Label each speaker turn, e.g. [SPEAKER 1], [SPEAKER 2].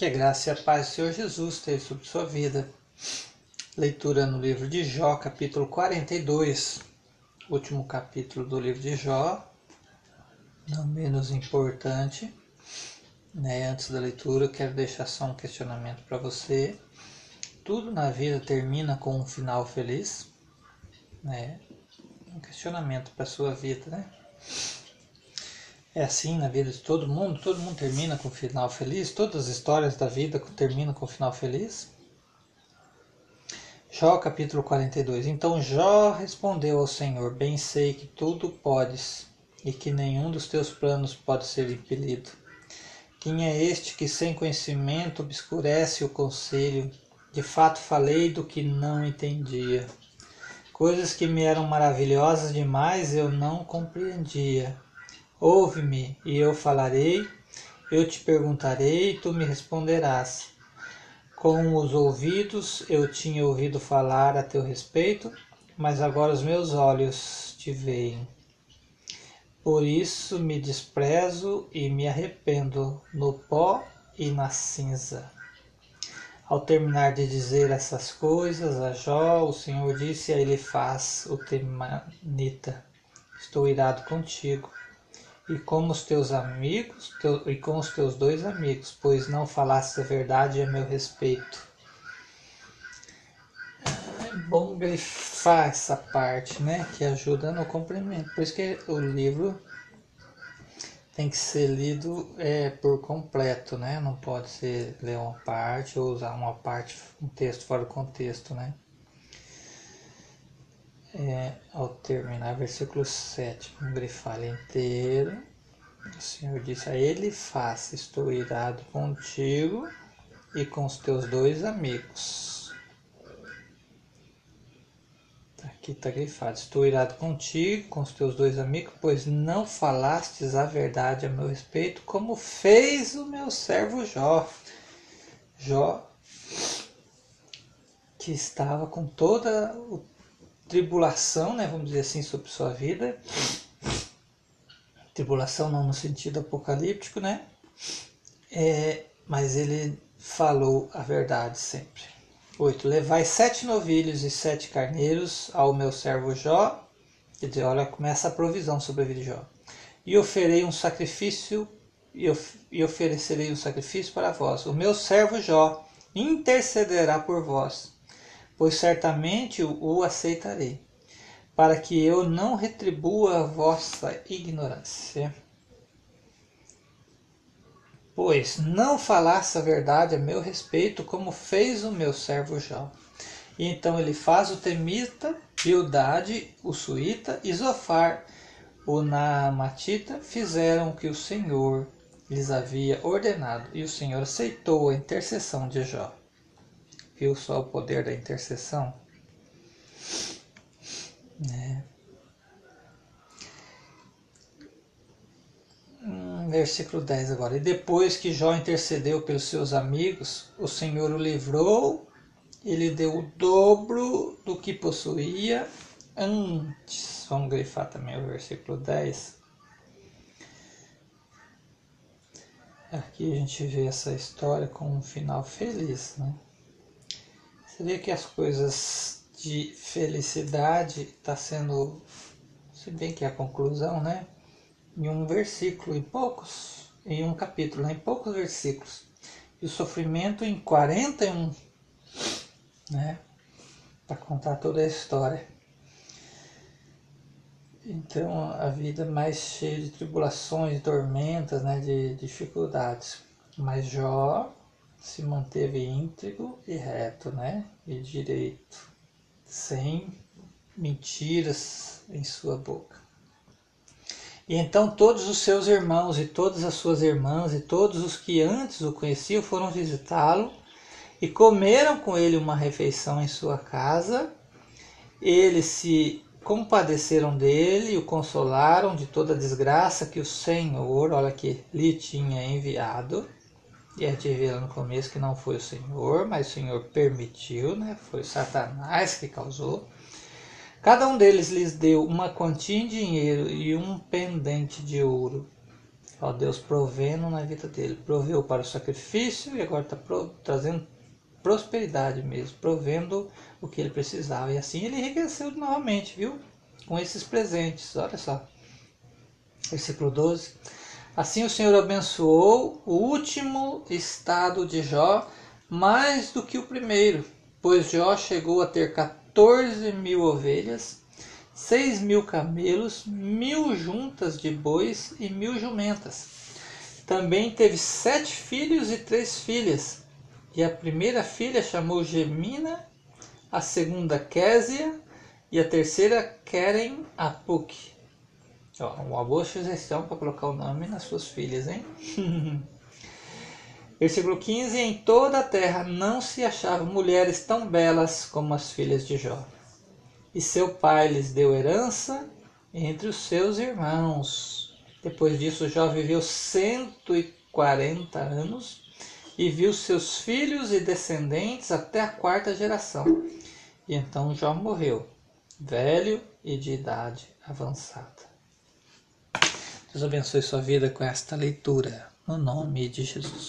[SPEAKER 1] Que a graça e a paz do Senhor Jesus esteja sobre sua vida. Leitura no livro de Jó, capítulo 42, último capítulo do livro de Jó, não menos importante. Né? Antes da leitura, quero deixar só um questionamento para você. Tudo na vida termina com um final feliz? Né? Um questionamento para sua vida, né? É assim na vida de todo mundo? Todo mundo termina com um final feliz? Todas as histórias da vida terminam com um final feliz? Jó capítulo 42 Então Jó respondeu ao Senhor: Bem sei que tudo podes e que nenhum dos teus planos pode ser impelido. Quem é este que sem conhecimento obscurece o conselho? De fato falei do que não entendia. Coisas que me eram maravilhosas demais eu não compreendia Ouve-me, e eu falarei, eu te perguntarei, e tu me responderás. Com os ouvidos eu tinha ouvido falar a teu respeito, mas agora os meus olhos te veem. Por isso me desprezo e me arrependo no pó e na cinza. Ao terminar de dizer essas coisas a Jó, o Senhor disse a ele faz o temanita: Estou irado contigo e como os teus amigos teu, e com os teus dois amigos, pois não falaste a verdade a meu respeito. É bom grifar essa parte, né? Que ajuda no complemento. Por isso que o livro tem que ser lido é, por completo, né? Não pode ser ler uma parte ou usar uma parte, um texto fora do contexto, né? É, ao terminar versículo 7, vamos grifar ele inteiro. O Senhor disse a ele: Faça, estou irado contigo e com os teus dois amigos. Aqui está grifado: Estou irado contigo, com os teus dois amigos, pois não falastes a verdade a meu respeito, como fez o meu servo Jó. Jó, que estava com toda o tribulação, né, vamos dizer assim, sobre sua vida. Tribulação não no sentido apocalíptico, né? É, mas ele falou a verdade sempre. 8. Levai sete novilhos e sete carneiros ao meu servo Jó. Quer dizer, olha, começa a provisão sobre a vida de Jó. E oferei um sacrifício e, of, e oferecerei um sacrifício para vós. O meu servo Jó intercederá por vós pois certamente o aceitarei, para que eu não retribua a vossa ignorância. Pois não falasse a verdade a meu respeito, como fez o meu servo Jó. E então ele faz o temita, Bildade, o suíta e Zofar, o naamatita, fizeram o que o Senhor lhes havia ordenado, e o Senhor aceitou a intercessão de Jó. Só o poder da intercessão? Né? Hum, versículo 10 agora. E depois que Jó intercedeu pelos seus amigos, o Senhor o livrou e lhe deu o dobro do que possuía antes. Vamos grifar também o versículo 10. Aqui a gente vê essa história com um final feliz, né? Vê que as coisas de felicidade está sendo, se bem que é a conclusão, né? Em um versículo, em poucos, em um capítulo, né? em poucos versículos. E o sofrimento em 41, né? Para contar toda a história. Então a vida mais cheia de tribulações, tormentas, né? De dificuldades. Mas Jó se manteve íntegro e reto, né? E direito, sem mentiras em sua boca. E então todos os seus irmãos e todas as suas irmãs e todos os que antes o conheciam foram visitá-lo e comeram com ele uma refeição em sua casa. Eles se compadeceram dele e o consolaram de toda a desgraça que o Senhor, olha que lhe tinha enviado e a gente viu no começo que não foi o Senhor, mas o Senhor permitiu, né? Foi Satanás que causou. Cada um deles lhes deu uma quantia em dinheiro e um pendente de ouro. Ó, Deus provendo na vida dele. Proveu para o sacrifício e agora está trazendo prosperidade mesmo, provendo o que ele precisava. E assim ele enriqueceu novamente, viu? Com esses presentes. Olha só. Versículo 12. Assim o Senhor abençoou o último estado de Jó mais do que o primeiro, pois Jó chegou a ter 14 mil ovelhas, seis mil camelos, mil juntas de bois e mil jumentas. Também teve sete filhos e três filhas, e a primeira filha chamou Gemina, a segunda Késia e a terceira Keren Apuk. Ó, uma boa sugestão para colocar o nome nas suas filhas, hein? Versículo 15: Em toda a terra não se achavam mulheres tão belas como as filhas de Jó. E seu pai lhes deu herança entre os seus irmãos. Depois disso, Jó viveu 140 anos e viu seus filhos e descendentes até a quarta geração. E então Jó morreu, velho e de idade avançada. Deus abençoe sua vida com esta leitura, no nome de Jesus.